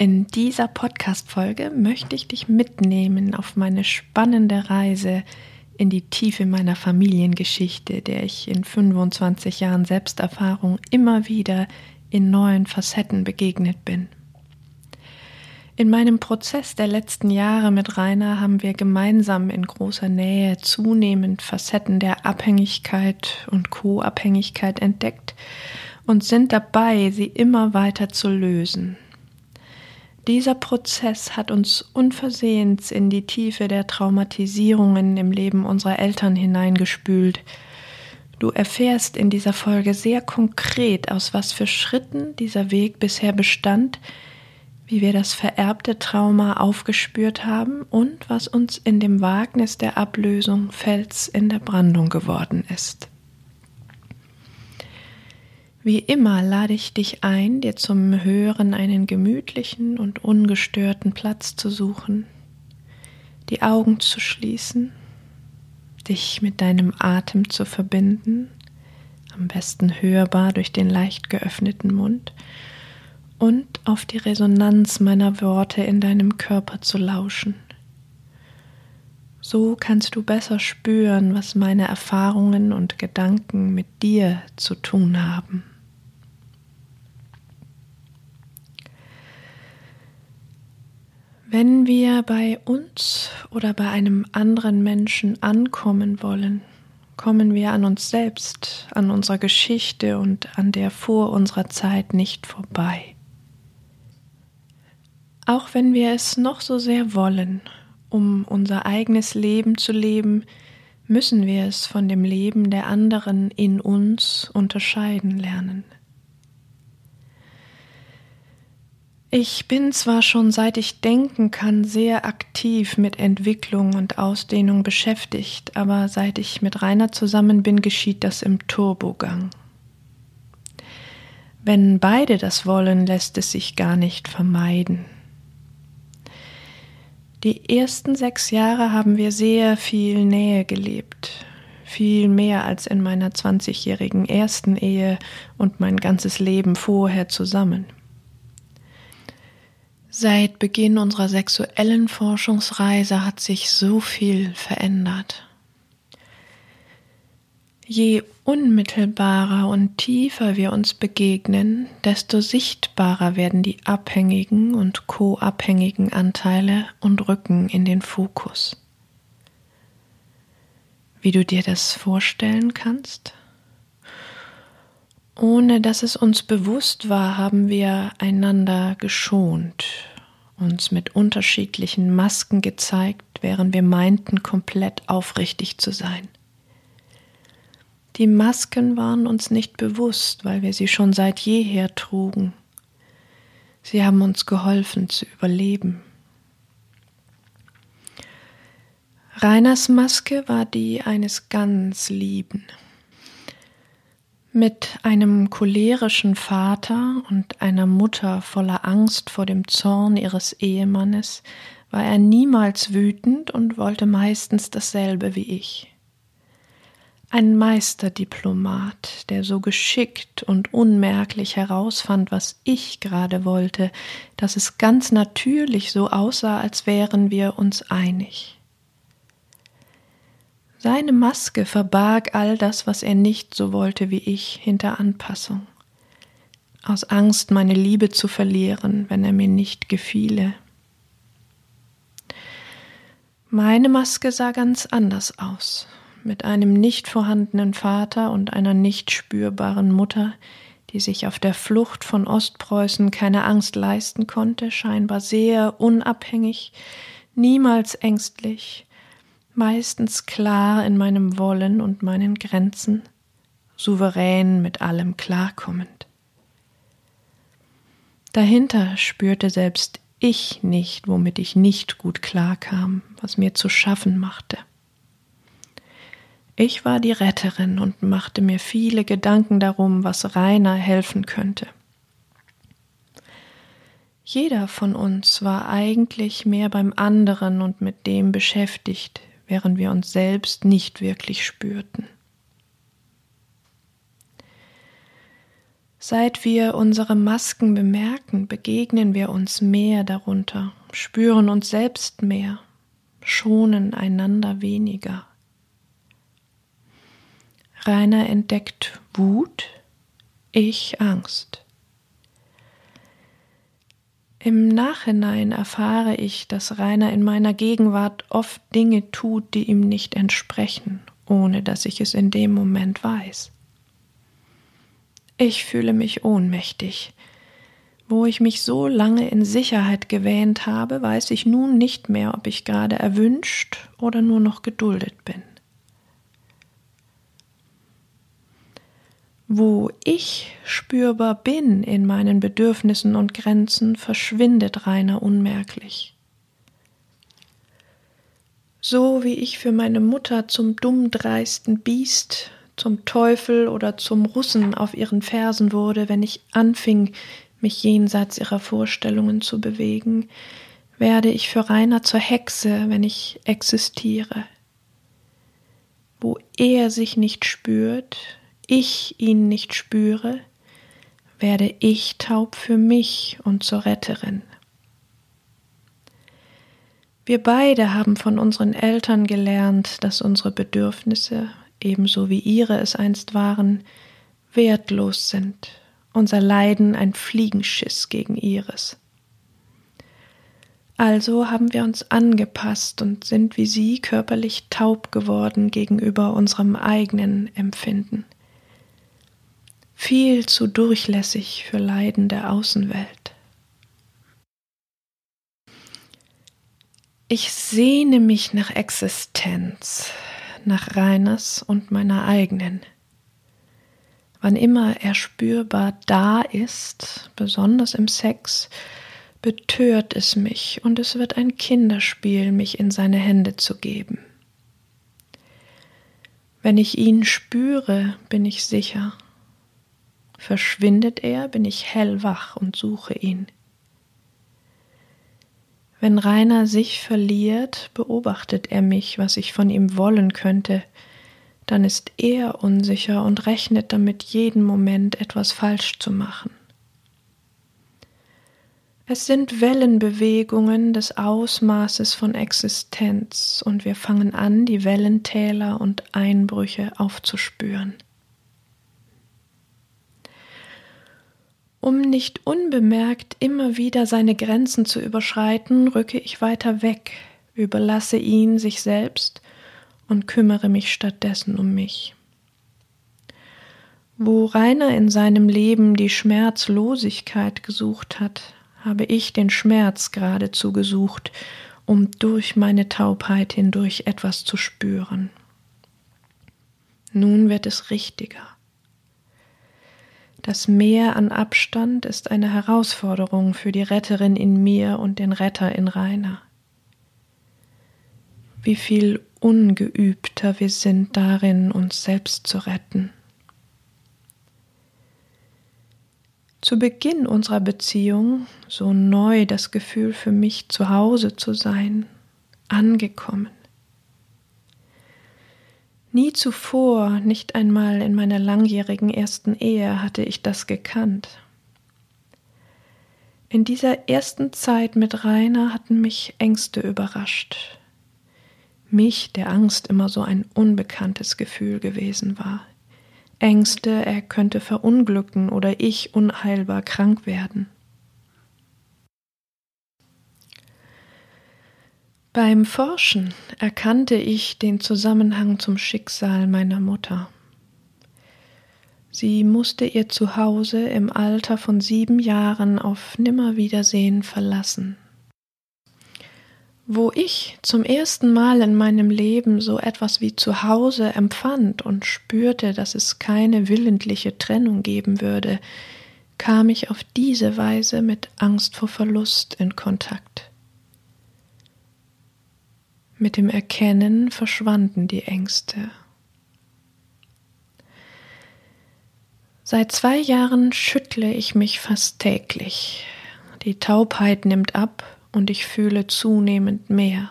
In dieser Podcast-Folge möchte ich dich mitnehmen auf meine spannende Reise in die Tiefe meiner Familiengeschichte, der ich in 25 Jahren Selbsterfahrung immer wieder in neuen Facetten begegnet bin. In meinem Prozess der letzten Jahre mit Rainer haben wir gemeinsam in großer Nähe zunehmend Facetten der Abhängigkeit und Co-Abhängigkeit entdeckt und sind dabei, sie immer weiter zu lösen, dieser Prozess hat uns unversehens in die Tiefe der Traumatisierungen im Leben unserer Eltern hineingespült. Du erfährst in dieser Folge sehr konkret, aus was für Schritten dieser Weg bisher bestand, wie wir das vererbte Trauma aufgespürt haben und was uns in dem Wagnis der Ablösung Fels in der Brandung geworden ist. Wie immer lade ich dich ein, dir zum Hören einen gemütlichen und ungestörten Platz zu suchen, die Augen zu schließen, dich mit deinem Atem zu verbinden, am besten hörbar durch den leicht geöffneten Mund, und auf die Resonanz meiner Worte in deinem Körper zu lauschen. So kannst du besser spüren, was meine Erfahrungen und Gedanken mit dir zu tun haben. Wenn wir bei uns oder bei einem anderen Menschen ankommen wollen, kommen wir an uns selbst, an unserer Geschichte und an der vor unserer Zeit nicht vorbei. Auch wenn wir es noch so sehr wollen, um unser eigenes Leben zu leben, müssen wir es von dem Leben der anderen in uns unterscheiden lernen. Ich bin zwar schon seit ich denken kann sehr aktiv mit Entwicklung und Ausdehnung beschäftigt, aber seit ich mit Rainer zusammen bin, geschieht das im Turbogang. Wenn beide das wollen, lässt es sich gar nicht vermeiden. Die ersten sechs Jahre haben wir sehr viel Nähe gelebt, viel mehr als in meiner zwanzigjährigen ersten Ehe und mein ganzes Leben vorher zusammen. Seit Beginn unserer sexuellen Forschungsreise hat sich so viel verändert. Je unmittelbarer und tiefer wir uns begegnen, desto sichtbarer werden die abhängigen und co-abhängigen Anteile und rücken in den Fokus. Wie du dir das vorstellen kannst? Ohne dass es uns bewusst war, haben wir einander geschont, uns mit unterschiedlichen Masken gezeigt, während wir meinten, komplett aufrichtig zu sein. Die Masken waren uns nicht bewusst, weil wir sie schon seit jeher trugen. Sie haben uns geholfen zu überleben. Reiners Maske war die eines ganz Lieben. Mit einem cholerischen Vater und einer Mutter voller Angst vor dem Zorn ihres Ehemannes war er niemals wütend und wollte meistens dasselbe wie ich. Ein Meisterdiplomat, der so geschickt und unmerklich herausfand, was ich gerade wollte, dass es ganz natürlich so aussah, als wären wir uns einig. Seine Maske verbarg all das, was er nicht so wollte wie ich, hinter Anpassung. Aus Angst, meine Liebe zu verlieren, wenn er mir nicht gefiele. Meine Maske sah ganz anders aus, mit einem nicht vorhandenen Vater und einer nicht spürbaren Mutter, die sich auf der Flucht von Ostpreußen keine Angst leisten konnte, scheinbar sehr unabhängig, niemals ängstlich, meistens klar in meinem Wollen und meinen Grenzen, souverän mit allem klarkommend. Dahinter spürte selbst ich nicht, womit ich nicht gut klarkam, was mir zu schaffen machte. Ich war die Retterin und machte mir viele Gedanken darum, was Rainer helfen könnte. Jeder von uns war eigentlich mehr beim anderen und mit dem beschäftigt, während wir uns selbst nicht wirklich spürten. Seit wir unsere Masken bemerken, begegnen wir uns mehr darunter, spüren uns selbst mehr, schonen einander weniger. Rainer entdeckt Wut, ich Angst. Im Nachhinein erfahre ich, dass Rainer in meiner Gegenwart oft Dinge tut, die ihm nicht entsprechen, ohne dass ich es in dem Moment weiß. Ich fühle mich ohnmächtig. Wo ich mich so lange in Sicherheit gewähnt habe, weiß ich nun nicht mehr, ob ich gerade erwünscht oder nur noch geduldet bin. Wo ich spürbar bin in meinen Bedürfnissen und Grenzen, verschwindet Rainer unmerklich. So wie ich für meine Mutter zum dummdreisten Biest, zum Teufel oder zum Russen auf ihren Fersen wurde, wenn ich anfing, mich jenseits ihrer Vorstellungen zu bewegen, werde ich für Rainer zur Hexe, wenn ich existiere. Wo er sich nicht spürt, ich ihn nicht spüre, werde ich taub für mich und zur Retterin. Wir beide haben von unseren Eltern gelernt, dass unsere Bedürfnisse, ebenso wie ihre es einst waren, wertlos sind, unser Leiden ein Fliegenschiss gegen ihres. Also haben wir uns angepasst und sind wie sie körperlich taub geworden gegenüber unserem eigenen Empfinden viel zu durchlässig für Leiden der Außenwelt. Ich sehne mich nach Existenz, nach Reiners und meiner eigenen. Wann immer er spürbar da ist, besonders im Sex, betört es mich und es wird ein Kinderspiel, mich in seine Hände zu geben. Wenn ich ihn spüre, bin ich sicher, Verschwindet er, bin ich hellwach und suche ihn. Wenn Rainer sich verliert, beobachtet er mich, was ich von ihm wollen könnte, dann ist er unsicher und rechnet damit jeden Moment etwas falsch zu machen. Es sind Wellenbewegungen des Ausmaßes von Existenz, und wir fangen an, die Wellentäler und Einbrüche aufzuspüren. Um nicht unbemerkt immer wieder seine Grenzen zu überschreiten, rücke ich weiter weg, überlasse ihn sich selbst und kümmere mich stattdessen um mich. Wo Rainer in seinem Leben die Schmerzlosigkeit gesucht hat, habe ich den Schmerz geradezu gesucht, um durch meine Taubheit hindurch etwas zu spüren. Nun wird es richtiger. Das Meer an Abstand ist eine Herausforderung für die Retterin in mir und den Retter in Rainer. Wie viel ungeübter wir sind darin, uns selbst zu retten. Zu Beginn unserer Beziehung, so neu das Gefühl für mich zu Hause zu sein, angekommen. Nie zuvor, nicht einmal in meiner langjährigen ersten Ehe, hatte ich das gekannt. In dieser ersten Zeit mit Rainer hatten mich Ängste überrascht. Mich, der Angst immer so ein unbekanntes Gefühl gewesen war. Ängste, er könnte verunglücken oder ich unheilbar krank werden. Beim Forschen erkannte ich den Zusammenhang zum Schicksal meiner Mutter. Sie musste ihr Zuhause im Alter von sieben Jahren auf Nimmerwiedersehen verlassen. Wo ich zum ersten Mal in meinem Leben so etwas wie Zuhause empfand und spürte, dass es keine willentliche Trennung geben würde, kam ich auf diese Weise mit Angst vor Verlust in Kontakt. Mit dem Erkennen verschwanden die Ängste. Seit zwei Jahren schüttle ich mich fast täglich. Die Taubheit nimmt ab und ich fühle zunehmend mehr.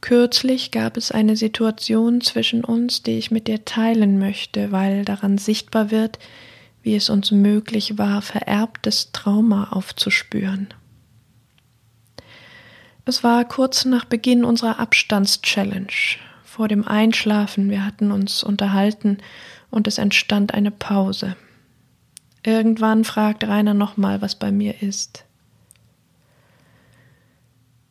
Kürzlich gab es eine Situation zwischen uns, die ich mit dir teilen möchte, weil daran sichtbar wird, wie es uns möglich war, vererbtes Trauma aufzuspüren. Es war kurz nach Beginn unserer Abstandschallenge. Vor dem Einschlafen, wir hatten uns unterhalten und es entstand eine Pause. Irgendwann fragt Rainer nochmal, was bei mir ist.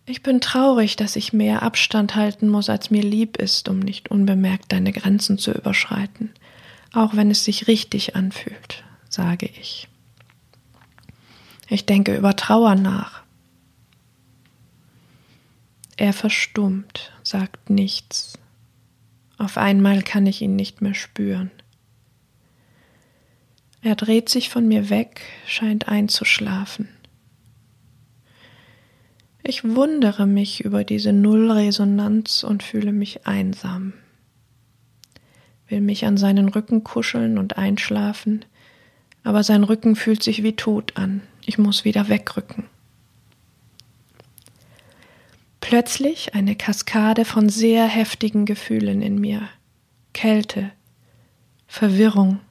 Ich bin traurig, dass ich mehr Abstand halten muss, als mir lieb ist, um nicht unbemerkt deine Grenzen zu überschreiten, auch wenn es sich richtig anfühlt, sage ich. Ich denke über Trauer nach. Er verstummt, sagt nichts. Auf einmal kann ich ihn nicht mehr spüren. Er dreht sich von mir weg, scheint einzuschlafen. Ich wundere mich über diese Nullresonanz und fühle mich einsam. Will mich an seinen Rücken kuscheln und einschlafen, aber sein Rücken fühlt sich wie tot an. Ich muss wieder wegrücken. Plötzlich eine Kaskade von sehr heftigen Gefühlen in mir. Kälte, Verwirrung,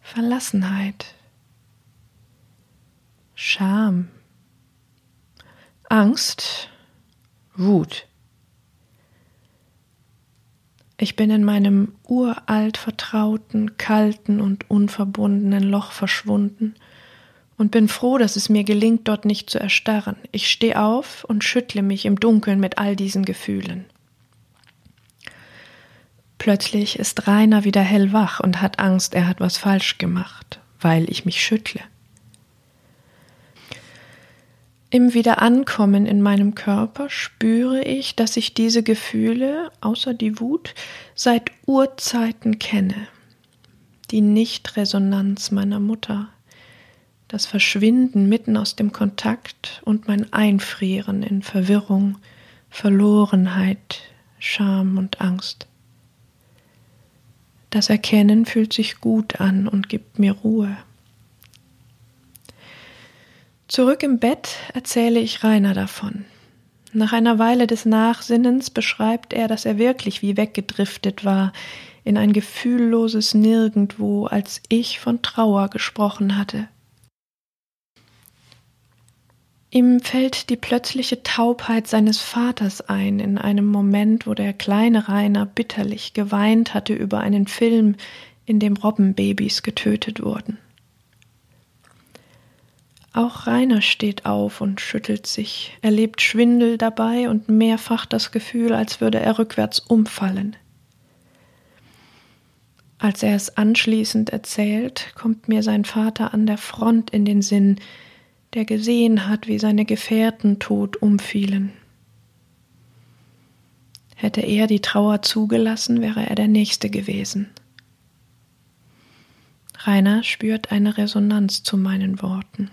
Verlassenheit, Scham, Angst, Wut. Ich bin in meinem uralt vertrauten, kalten und unverbundenen Loch verschwunden und bin froh, dass es mir gelingt, dort nicht zu erstarren. Ich stehe auf und schüttle mich im Dunkeln mit all diesen Gefühlen. Plötzlich ist Rainer wieder hellwach und hat Angst, er hat was falsch gemacht, weil ich mich schüttle. Im Wiederankommen in meinem Körper spüre ich, dass ich diese Gefühle, außer die Wut, seit Urzeiten kenne. Die Nichtresonanz meiner Mutter, das Verschwinden mitten aus dem Kontakt und mein Einfrieren in Verwirrung, Verlorenheit, Scham und Angst. Das Erkennen fühlt sich gut an und gibt mir Ruhe. Zurück im Bett erzähle ich Rainer davon. Nach einer Weile des Nachsinnens beschreibt er, dass er wirklich wie weggedriftet war, in ein gefühlloses Nirgendwo, als ich von Trauer gesprochen hatte. Ihm fällt die plötzliche Taubheit seines Vaters ein, in einem Moment, wo der kleine Rainer bitterlich geweint hatte über einen Film, in dem Robbenbabys getötet wurden. Auch Rainer steht auf und schüttelt sich, erlebt Schwindel dabei und mehrfach das Gefühl, als würde er rückwärts umfallen. Als er es anschließend erzählt, kommt mir sein Vater an der Front in den Sinn, der gesehen hat, wie seine Gefährten tot umfielen. Hätte er die Trauer zugelassen, wäre er der Nächste gewesen. Rainer spürt eine Resonanz zu meinen Worten.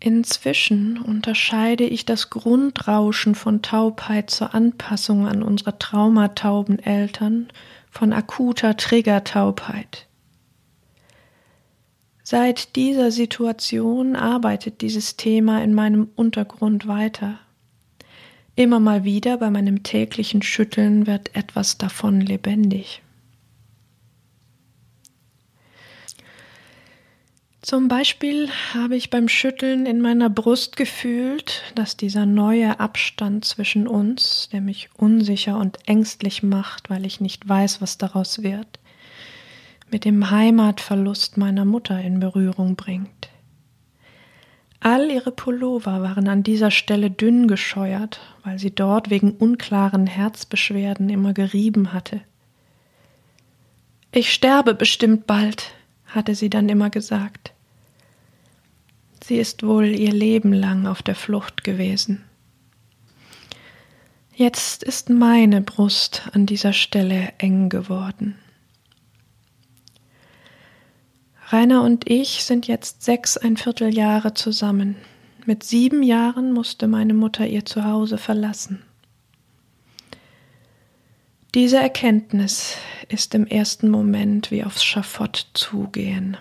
Inzwischen unterscheide ich das Grundrauschen von Taubheit zur Anpassung an unsere traumatauben Eltern von akuter Triggertaubheit. Seit dieser Situation arbeitet dieses Thema in meinem Untergrund weiter. Immer mal wieder bei meinem täglichen Schütteln wird etwas davon lebendig. Zum Beispiel habe ich beim Schütteln in meiner Brust gefühlt, dass dieser neue Abstand zwischen uns, der mich unsicher und ängstlich macht, weil ich nicht weiß, was daraus wird, mit dem Heimatverlust meiner Mutter in Berührung bringt. All ihre Pullover waren an dieser Stelle dünn gescheuert, weil sie dort wegen unklaren Herzbeschwerden immer gerieben hatte. Ich sterbe bestimmt bald, hatte sie dann immer gesagt. Sie ist wohl ihr Leben lang auf der Flucht gewesen. Jetzt ist meine Brust an dieser Stelle eng geworden. Rainer und ich sind jetzt sechs ein Vierteljahre zusammen. Mit sieben Jahren musste meine Mutter ihr Zuhause verlassen. Diese Erkenntnis ist im ersten Moment wie aufs Schafott zugehen.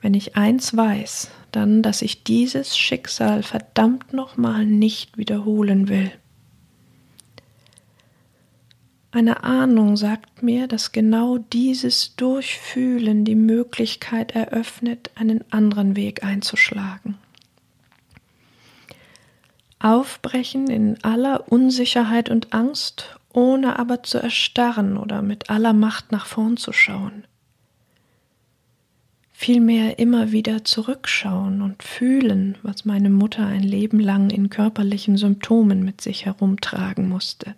Wenn ich eins weiß, dann, dass ich dieses Schicksal verdammt nochmal nicht wiederholen will. Eine Ahnung sagt mir, dass genau dieses Durchfühlen die Möglichkeit eröffnet, einen anderen Weg einzuschlagen. Aufbrechen in aller Unsicherheit und Angst, ohne aber zu erstarren oder mit aller Macht nach vorn zu schauen. Vielmehr immer wieder zurückschauen und fühlen, was meine Mutter ein Leben lang in körperlichen Symptomen mit sich herumtragen musste.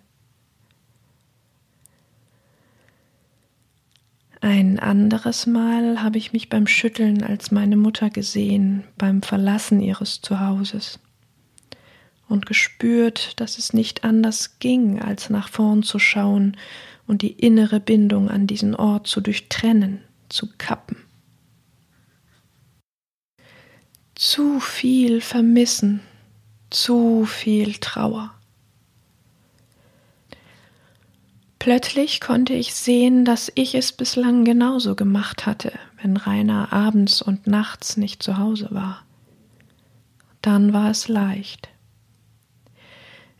Ein anderes Mal habe ich mich beim Schütteln als meine Mutter gesehen, beim Verlassen ihres Zuhauses und gespürt, dass es nicht anders ging, als nach vorn zu schauen und die innere Bindung an diesen Ort zu durchtrennen, zu kappen. Zu viel Vermissen, zu viel Trauer. Plötzlich konnte ich sehen, dass ich es bislang genauso gemacht hatte, wenn Rainer abends und nachts nicht zu Hause war. Dann war es leicht.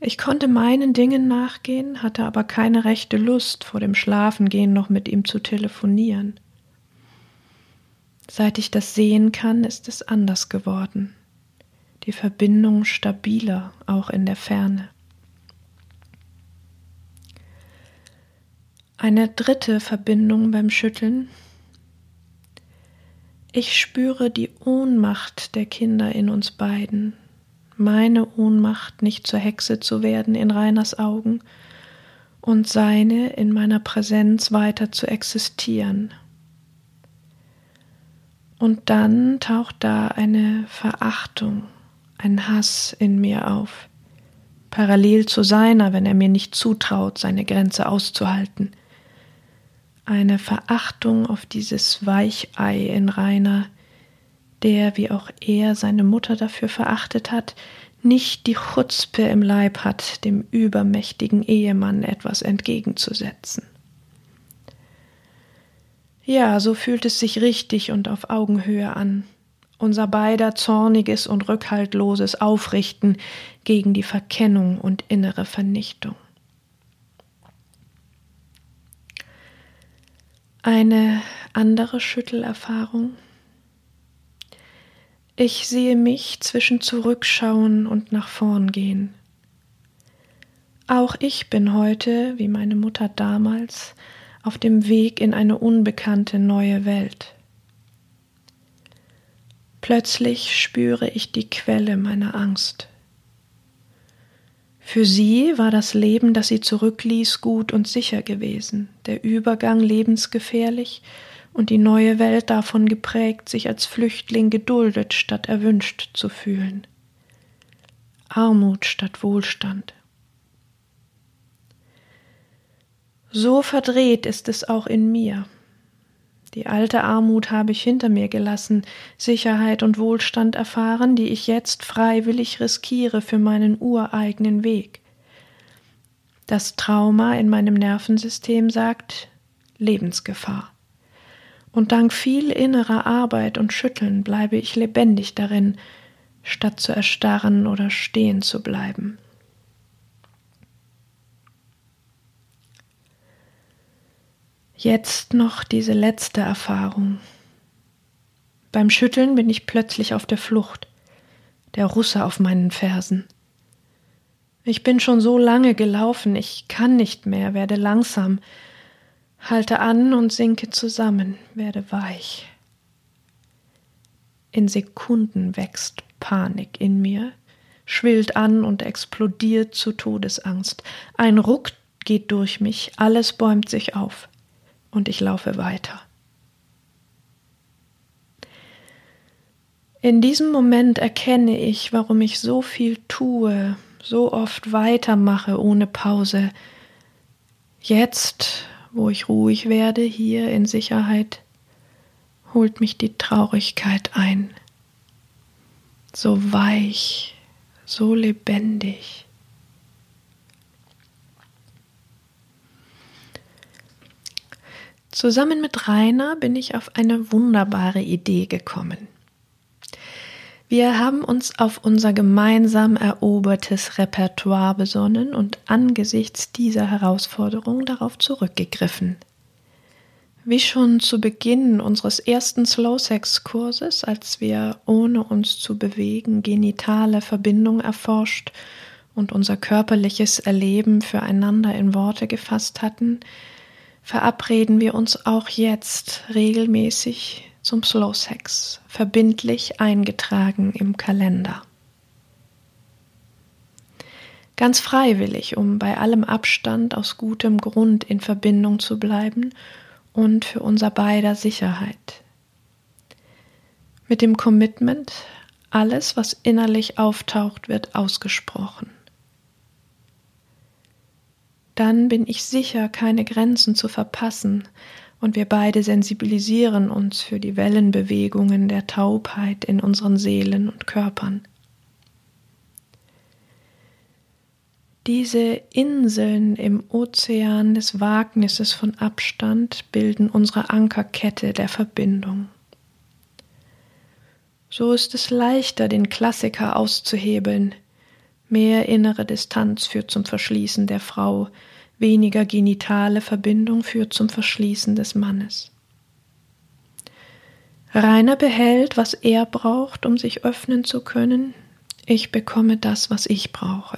Ich konnte meinen Dingen nachgehen, hatte aber keine rechte Lust, vor dem Schlafengehen noch mit ihm zu telefonieren. Seit ich das sehen kann, ist es anders geworden. Die Verbindung stabiler, auch in der Ferne. Eine dritte Verbindung beim Schütteln. Ich spüre die Ohnmacht der Kinder in uns beiden, meine Ohnmacht, nicht zur Hexe zu werden in Reiners Augen und seine in meiner Präsenz weiter zu existieren. Und dann taucht da eine Verachtung, ein Hass in mir auf, parallel zu seiner, wenn er mir nicht zutraut, seine Grenze auszuhalten eine Verachtung auf dieses Weichei in Rainer, der, wie auch er seine Mutter dafür verachtet hat, nicht die Chutzpe im Leib hat, dem übermächtigen Ehemann etwas entgegenzusetzen. Ja, so fühlt es sich richtig und auf Augenhöhe an, unser beider zorniges und rückhaltloses Aufrichten gegen die Verkennung und innere Vernichtung. Eine andere Schüttelerfahrung. Ich sehe mich zwischen Zurückschauen und nach vorn gehen. Auch ich bin heute, wie meine Mutter damals, auf dem Weg in eine unbekannte neue Welt. Plötzlich spüre ich die Quelle meiner Angst. Für sie war das Leben, das sie zurückließ, gut und sicher gewesen, der Übergang lebensgefährlich und die neue Welt davon geprägt, sich als Flüchtling geduldet statt erwünscht zu fühlen. Armut statt Wohlstand. So verdreht ist es auch in mir. Die alte Armut habe ich hinter mir gelassen, Sicherheit und Wohlstand erfahren, die ich jetzt freiwillig riskiere für meinen ureigenen Weg. Das Trauma in meinem Nervensystem sagt Lebensgefahr. Und dank viel innerer Arbeit und Schütteln bleibe ich lebendig darin, statt zu erstarren oder stehen zu bleiben. Jetzt noch diese letzte Erfahrung. Beim Schütteln bin ich plötzlich auf der Flucht, der Russe auf meinen Fersen. Ich bin schon so lange gelaufen, ich kann nicht mehr, werde langsam, halte an und sinke zusammen, werde weich. In Sekunden wächst Panik in mir, schwillt an und explodiert zu Todesangst. Ein Ruck geht durch mich, alles bäumt sich auf und ich laufe weiter. In diesem Moment erkenne ich, warum ich so viel tue, so oft weitermache ohne Pause. Jetzt, wo ich ruhig werde, hier in Sicherheit, holt mich die Traurigkeit ein. So weich, so lebendig. Zusammen mit Rainer bin ich auf eine wunderbare Idee gekommen. Wir haben uns auf unser gemeinsam erobertes Repertoire besonnen und angesichts dieser Herausforderung darauf zurückgegriffen. Wie schon zu Beginn unseres ersten Slow-Sex-Kurses, als wir ohne uns zu bewegen genitale Verbindung erforscht und unser körperliches Erleben füreinander in Worte gefasst hatten, verabreden wir uns auch jetzt regelmäßig zum Slow Sex, verbindlich eingetragen im Kalender. Ganz freiwillig, um bei allem Abstand aus gutem Grund in Verbindung zu bleiben und für unser beider Sicherheit. Mit dem Commitment, alles, was innerlich auftaucht, wird ausgesprochen. Dann bin ich sicher, keine Grenzen zu verpassen, und wir beide sensibilisieren uns für die Wellenbewegungen der Taubheit in unseren Seelen und Körpern. Diese Inseln im Ozean des Wagnisses von Abstand bilden unsere Ankerkette der Verbindung. So ist es leichter, den Klassiker auszuhebeln. Mehr innere Distanz führt zum Verschließen der Frau, weniger genitale Verbindung führt zum Verschließen des Mannes. Rainer behält, was er braucht, um sich öffnen zu können. Ich bekomme das, was ich brauche.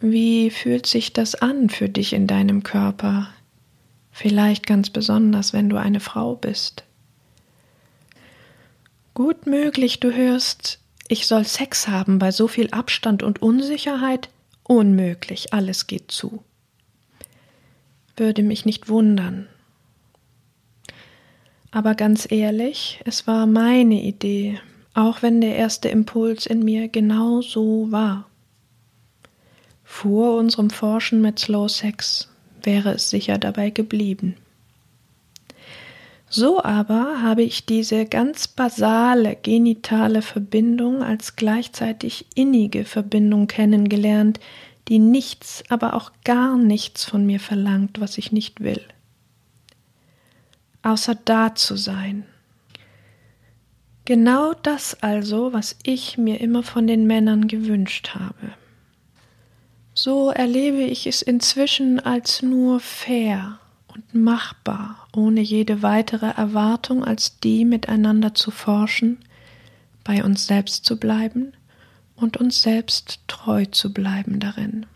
Wie fühlt sich das an für dich in deinem Körper? Vielleicht ganz besonders, wenn du eine Frau bist. Gut möglich, du hörst, ich soll Sex haben bei so viel Abstand und Unsicherheit? Unmöglich, alles geht zu. Würde mich nicht wundern. Aber ganz ehrlich, es war meine Idee, auch wenn der erste Impuls in mir genau so war. Vor unserem Forschen mit Slow Sex wäre es sicher dabei geblieben. So aber habe ich diese ganz basale genitale Verbindung als gleichzeitig innige Verbindung kennengelernt, die nichts, aber auch gar nichts von mir verlangt, was ich nicht will. Außer da zu sein. Genau das also, was ich mir immer von den Männern gewünscht habe. So erlebe ich es inzwischen als nur fair, und machbar, ohne jede weitere Erwartung als die miteinander zu forschen, bei uns selbst zu bleiben und uns selbst treu zu bleiben darin.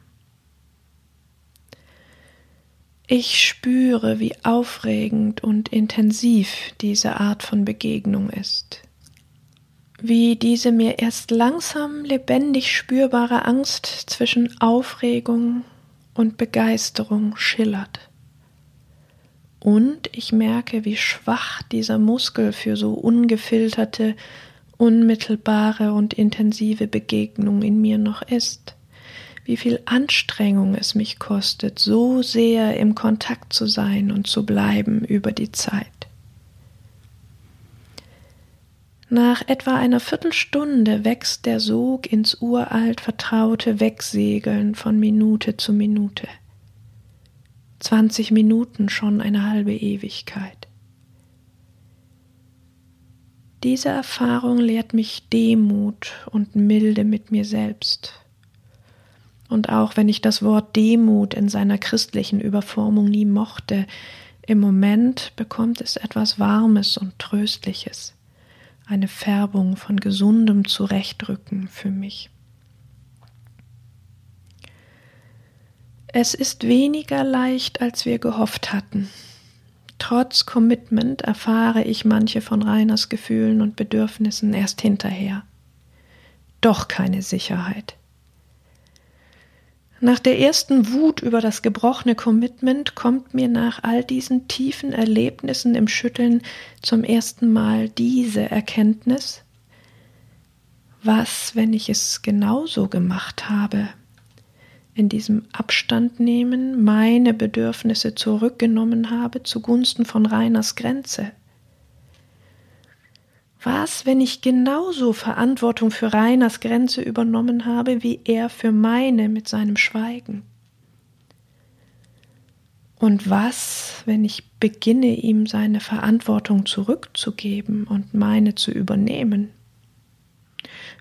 Ich spüre, wie aufregend und intensiv diese Art von Begegnung ist, wie diese mir erst langsam lebendig spürbare Angst zwischen Aufregung und Begeisterung schillert. Und ich merke, wie schwach dieser Muskel für so ungefilterte, unmittelbare und intensive Begegnung in mir noch ist. Wie viel Anstrengung es mich kostet, so sehr im Kontakt zu sein und zu bleiben über die Zeit. Nach etwa einer Viertelstunde wächst der Sog ins uralt vertraute Wegsegeln von Minute zu Minute. 20 Minuten schon eine halbe Ewigkeit. Diese Erfahrung lehrt mich Demut und Milde mit mir selbst. Und auch wenn ich das Wort Demut in seiner christlichen Überformung nie mochte, im Moment bekommt es etwas Warmes und Tröstliches, eine Färbung von gesundem Zurechtrücken für mich. Es ist weniger leicht, als wir gehofft hatten. Trotz Commitment erfahre ich manche von Rainers Gefühlen und Bedürfnissen erst hinterher. Doch keine Sicherheit. Nach der ersten Wut über das gebrochene Commitment kommt mir nach all diesen tiefen Erlebnissen im Schütteln zum ersten Mal diese Erkenntnis. Was, wenn ich es genauso gemacht habe? In diesem Abstand nehmen, meine Bedürfnisse zurückgenommen habe zugunsten von Reiners Grenze. Was, wenn ich genauso Verantwortung für Reiners Grenze übernommen habe, wie er für meine mit seinem Schweigen? Und was, wenn ich beginne, ihm seine Verantwortung zurückzugeben und meine zu übernehmen?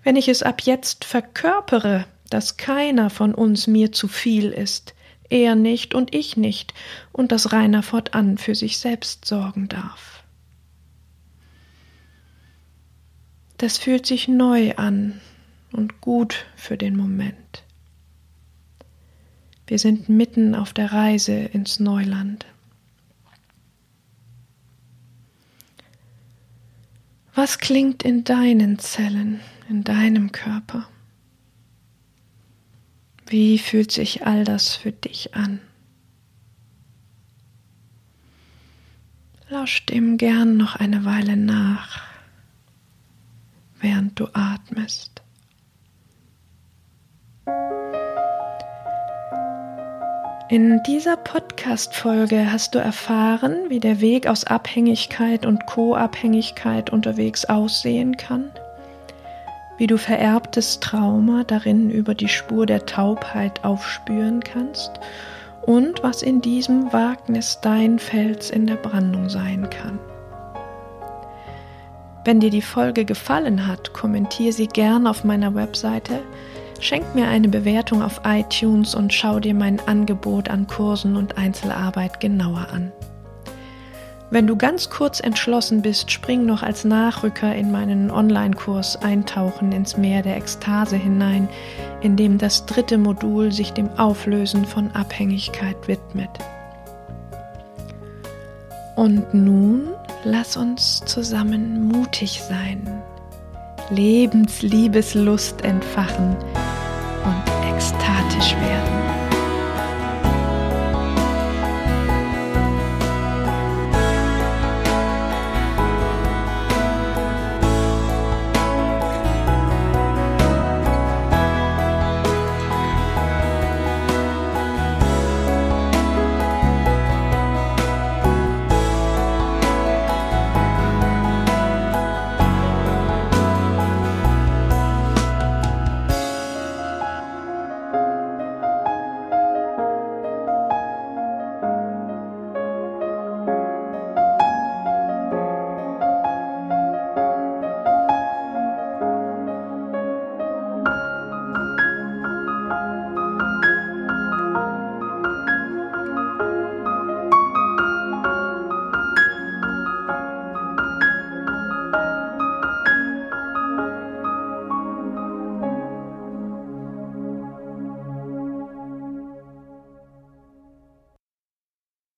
Wenn ich es ab jetzt verkörpere, dass keiner von uns mir zu viel ist, er nicht und ich nicht, und dass Rainer fortan für sich selbst sorgen darf. Das fühlt sich neu an und gut für den Moment. Wir sind mitten auf der Reise ins Neuland. Was klingt in deinen Zellen, in deinem Körper? Wie fühlt sich all das für dich an? Lausch dem gern noch eine Weile nach, während du atmest. In dieser Podcast-Folge hast du erfahren, wie der Weg aus Abhängigkeit und Co-Abhängigkeit unterwegs aussehen kann, wie du vererbtes Trauma darin über die Spur der Taubheit aufspüren kannst und was in diesem Wagnis dein Fels in der Brandung sein kann. Wenn dir die Folge gefallen hat, kommentiere sie gern auf meiner Webseite Schenk mir eine Bewertung auf iTunes und schau dir mein Angebot an Kursen und Einzelarbeit genauer an. Wenn du ganz kurz entschlossen bist, spring noch als Nachrücker in meinen Online-Kurs Eintauchen ins Meer der Ekstase hinein, in dem das dritte Modul sich dem Auflösen von Abhängigkeit widmet. Und nun lass uns zusammen mutig sein, Lebensliebeslust entfachen und ekstatisch werden.